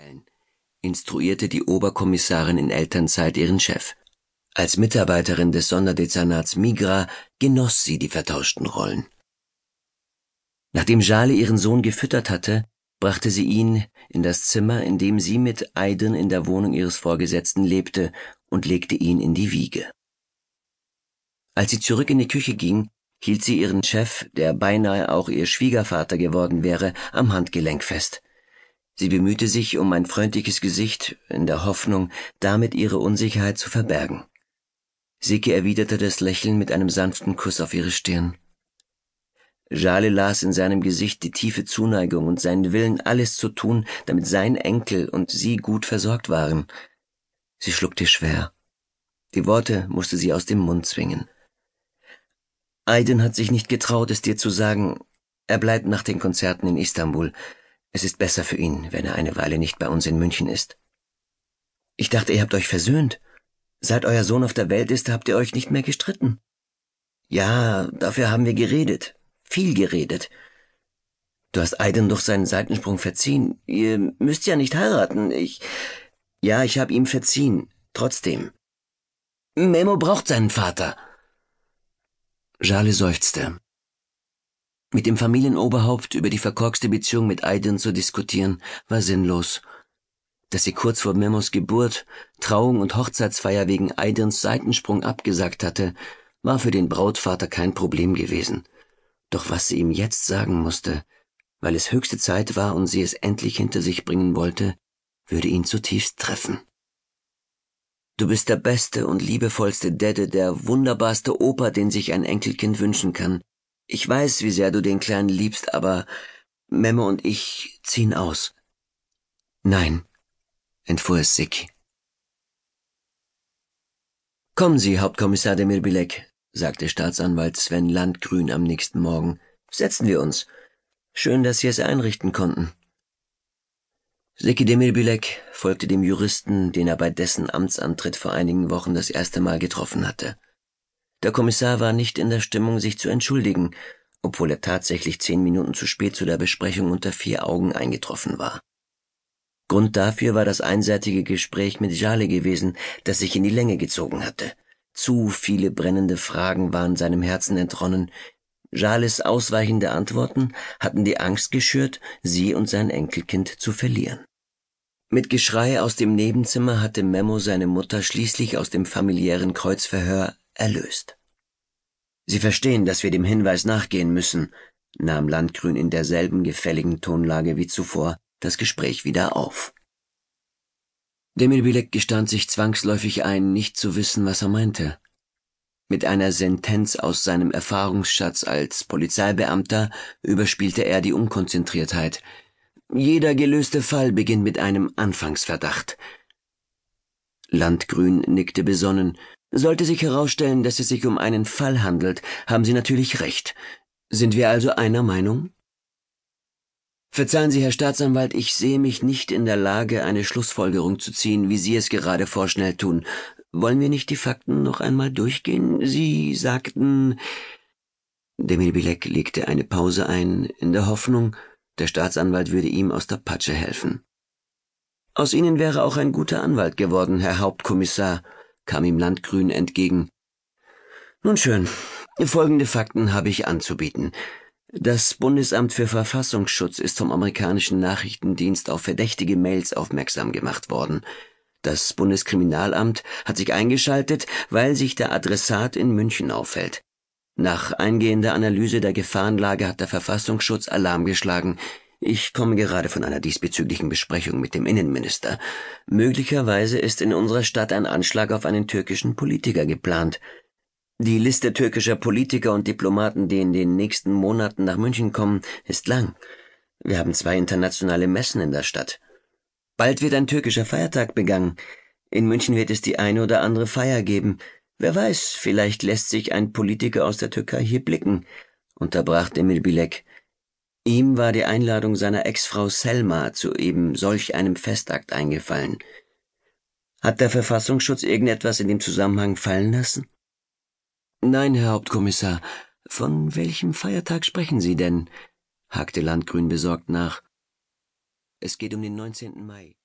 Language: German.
stellen, instruierte die Oberkommissarin in Elternzeit ihren Chef. Als Mitarbeiterin des Sonderdezernats Migra genoss sie die vertauschten Rollen. Nachdem Jale ihren Sohn gefüttert hatte, brachte sie ihn in das Zimmer, in dem sie mit Aiden in der Wohnung ihres Vorgesetzten lebte, und legte ihn in die Wiege. Als sie zurück in die Küche ging, hielt sie ihren Chef, der beinahe auch ihr Schwiegervater geworden wäre, am Handgelenk fest. Sie bemühte sich um ein freundliches Gesicht, in der Hoffnung, damit ihre Unsicherheit zu verbergen. Siki erwiderte das Lächeln mit einem sanften Kuss auf ihre Stirn. Jale las in seinem Gesicht die tiefe Zuneigung und seinen Willen, alles zu tun, damit sein Enkel und sie gut versorgt waren. Sie schluckte schwer. Die Worte musste sie aus dem Mund zwingen. Aiden hat sich nicht getraut, es dir zu sagen. Er bleibt nach den Konzerten in Istanbul. Es ist besser für ihn, wenn er eine Weile nicht bei uns in München ist. Ich dachte, ihr habt euch versöhnt. Seit euer Sohn auf der Welt ist, habt ihr euch nicht mehr gestritten. Ja, dafür haben wir geredet. Viel geredet. Du hast Aiden durch seinen Seitensprung verziehen. Ihr müsst ja nicht heiraten. Ich. Ja, ich hab ihm verziehen. Trotzdem. Memo braucht seinen Vater. Jale seufzte. Mit dem Familienoberhaupt über die verkorkste Beziehung mit Aiden zu diskutieren, war sinnlos. Dass sie kurz vor Memos Geburt Trauung und Hochzeitsfeier wegen Aidens Seitensprung abgesagt hatte, war für den Brautvater kein Problem gewesen. Doch was sie ihm jetzt sagen musste, weil es höchste Zeit war und sie es endlich hinter sich bringen wollte, würde ihn zutiefst treffen. Du bist der beste und liebevollste Dede, der wunderbarste Opa, den sich ein Enkelkind wünschen kann, ich weiß, wie sehr du den Kleinen liebst, aber Memme und ich ziehen aus. Nein, entfuhr es Siki. Kommen Sie, Hauptkommissar de Milbilek, sagte Staatsanwalt Sven Landgrün am nächsten Morgen. Setzen wir uns. Schön, dass Sie es einrichten konnten. Seki Demirbilek folgte dem Juristen, den er bei dessen Amtsantritt vor einigen Wochen das erste Mal getroffen hatte. Der Kommissar war nicht in der Stimmung, sich zu entschuldigen, obwohl er tatsächlich zehn Minuten zu spät zu der Besprechung unter vier Augen eingetroffen war. Grund dafür war das einseitige Gespräch mit Jale gewesen, das sich in die Länge gezogen hatte. Zu viele brennende Fragen waren seinem Herzen entronnen. Jales ausweichende Antworten hatten die Angst geschürt, sie und sein Enkelkind zu verlieren. Mit Geschrei aus dem Nebenzimmer hatte Memo seine Mutter schließlich aus dem familiären Kreuzverhör erlöst. Sie verstehen, dass wir dem Hinweis nachgehen müssen, nahm Landgrün in derselben gefälligen Tonlage wie zuvor das Gespräch wieder auf. Demilbilek gestand sich zwangsläufig ein, nicht zu wissen, was er meinte. Mit einer Sentenz aus seinem Erfahrungsschatz als Polizeibeamter überspielte er die Unkonzentriertheit. Jeder gelöste Fall beginnt mit einem Anfangsverdacht. Landgrün nickte besonnen, sollte sich herausstellen, dass es sich um einen Fall handelt, haben Sie natürlich recht. Sind wir also einer Meinung? Verzeihen Sie, Herr Staatsanwalt, ich sehe mich nicht in der Lage, eine Schlussfolgerung zu ziehen, wie Sie es gerade vorschnell tun. Wollen wir nicht die Fakten noch einmal durchgehen? Sie sagten. Demilbilek legte eine Pause ein, in der Hoffnung, der Staatsanwalt würde ihm aus der Patsche helfen. Aus Ihnen wäre auch ein guter Anwalt geworden, Herr Hauptkommissar, kam ihm Landgrün entgegen. Nun schön, folgende Fakten habe ich anzubieten. Das Bundesamt für Verfassungsschutz ist vom amerikanischen Nachrichtendienst auf verdächtige Mails aufmerksam gemacht worden. Das Bundeskriminalamt hat sich eingeschaltet, weil sich der Adressat in München auffällt. Nach eingehender Analyse der Gefahrenlage hat der Verfassungsschutz Alarm geschlagen. Ich komme gerade von einer diesbezüglichen Besprechung mit dem Innenminister. Möglicherweise ist in unserer Stadt ein Anschlag auf einen türkischen Politiker geplant. Die Liste türkischer Politiker und Diplomaten, die in den nächsten Monaten nach München kommen, ist lang. Wir haben zwei internationale Messen in der Stadt. Bald wird ein türkischer Feiertag begangen. In München wird es die eine oder andere Feier geben. Wer weiß, vielleicht lässt sich ein Politiker aus der Türkei hier blicken, unterbrach Demir Bilek. Ihm war die Einladung seiner Ex-Frau Selma zu eben solch einem Festakt eingefallen. Hat der Verfassungsschutz irgendetwas in dem Zusammenhang fallen lassen? Nein, Herr Hauptkommissar. Von welchem Feiertag sprechen Sie denn? hakte Landgrün besorgt nach. Es geht um den 19. Mai.